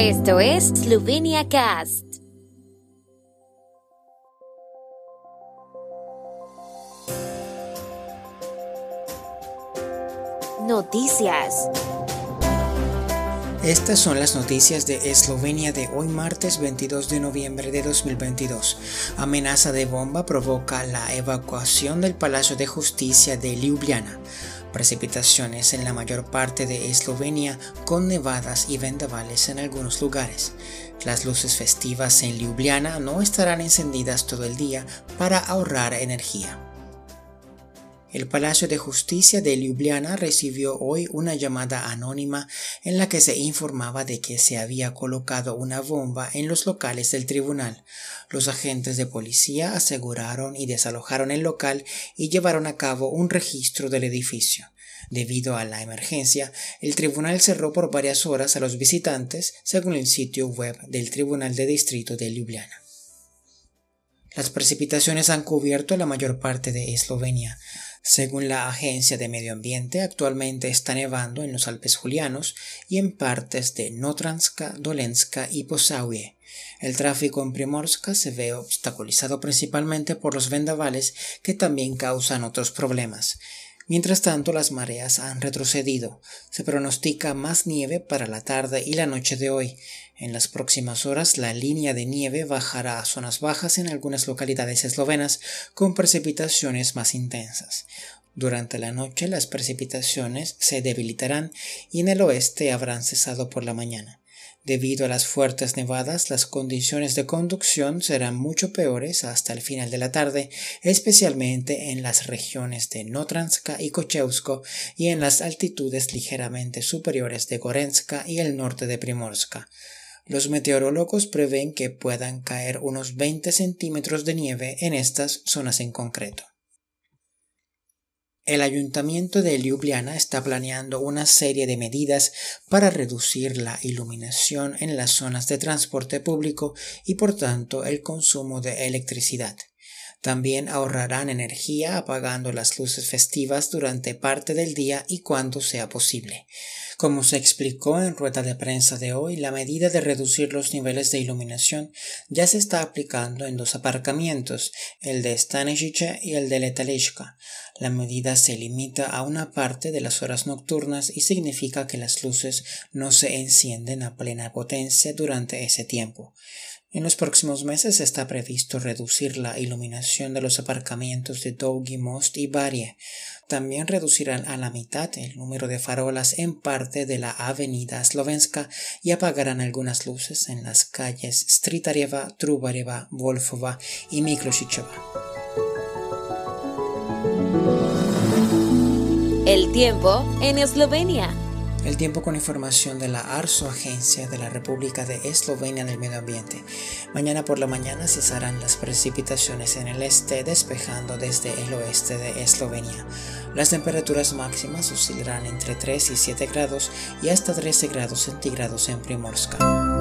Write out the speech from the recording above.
Esto es Slovenia Cast. Noticias. Estas son las noticias de Eslovenia de hoy martes 22 de noviembre de 2022. Amenaza de bomba provoca la evacuación del Palacio de Justicia de Ljubljana. Precipitaciones en la mayor parte de Eslovenia con nevadas y vendavales en algunos lugares. Las luces festivas en Ljubljana no estarán encendidas todo el día para ahorrar energía. El Palacio de Justicia de Ljubljana recibió hoy una llamada anónima en la que se informaba de que se había colocado una bomba en los locales del tribunal. Los agentes de policía aseguraron y desalojaron el local y llevaron a cabo un registro del edificio. Debido a la emergencia, el tribunal cerró por varias horas a los visitantes, según el sitio web del Tribunal de Distrito de Ljubljana. Las precipitaciones han cubierto la mayor parte de Eslovenia. Según la Agencia de Medio Ambiente, actualmente está nevando en los Alpes Julianos y en partes de Notranska, Dolenska y Posauie. El tráfico en Primorska se ve obstaculizado principalmente por los vendavales que también causan otros problemas. Mientras tanto, las mareas han retrocedido. Se pronostica más nieve para la tarde y la noche de hoy. En las próximas horas, la línea de nieve bajará a zonas bajas en algunas localidades eslovenas con precipitaciones más intensas. Durante la noche las precipitaciones se debilitarán y en el oeste habrán cesado por la mañana. Debido a las fuertes nevadas, las condiciones de conducción serán mucho peores hasta el final de la tarde, especialmente en las regiones de Notranska y Kocheusko y en las altitudes ligeramente superiores de Gorenska y el norte de Primorska. Los meteorólogos prevén que puedan caer unos 20 centímetros de nieve en estas zonas en concreto. El ayuntamiento de Ljubljana está planeando una serie de medidas para reducir la iluminación en las zonas de transporte público y por tanto el consumo de electricidad. También ahorrarán energía apagando las luces festivas durante parte del día y cuando sea posible. Como se explicó en rueda de prensa de hoy, la medida de reducir los niveles de iluminación ya se está aplicando en dos aparcamientos, el de Stanisice y el de Letalishka. La medida se limita a una parte de las horas nocturnas y significa que las luces no se encienden a plena potencia durante ese tiempo. En los próximos meses está previsto reducir la iluminación de los aparcamientos de Dougi Most y Barie. También reducirán a la mitad el número de farolas en parte de la avenida Slovenska y apagarán algunas luces en las calles Stritareva, Trubareva, Wolfova y Miklosicheva. El tiempo en Eslovenia. El tiempo con información de la ARSO, Agencia de la República de Eslovenia del Medio Ambiente. Mañana por la mañana cesarán las precipitaciones en el este, despejando desde el oeste de Eslovenia. Las temperaturas máximas oscilarán entre 3 y 7 grados y hasta 13 grados centígrados en Primorska.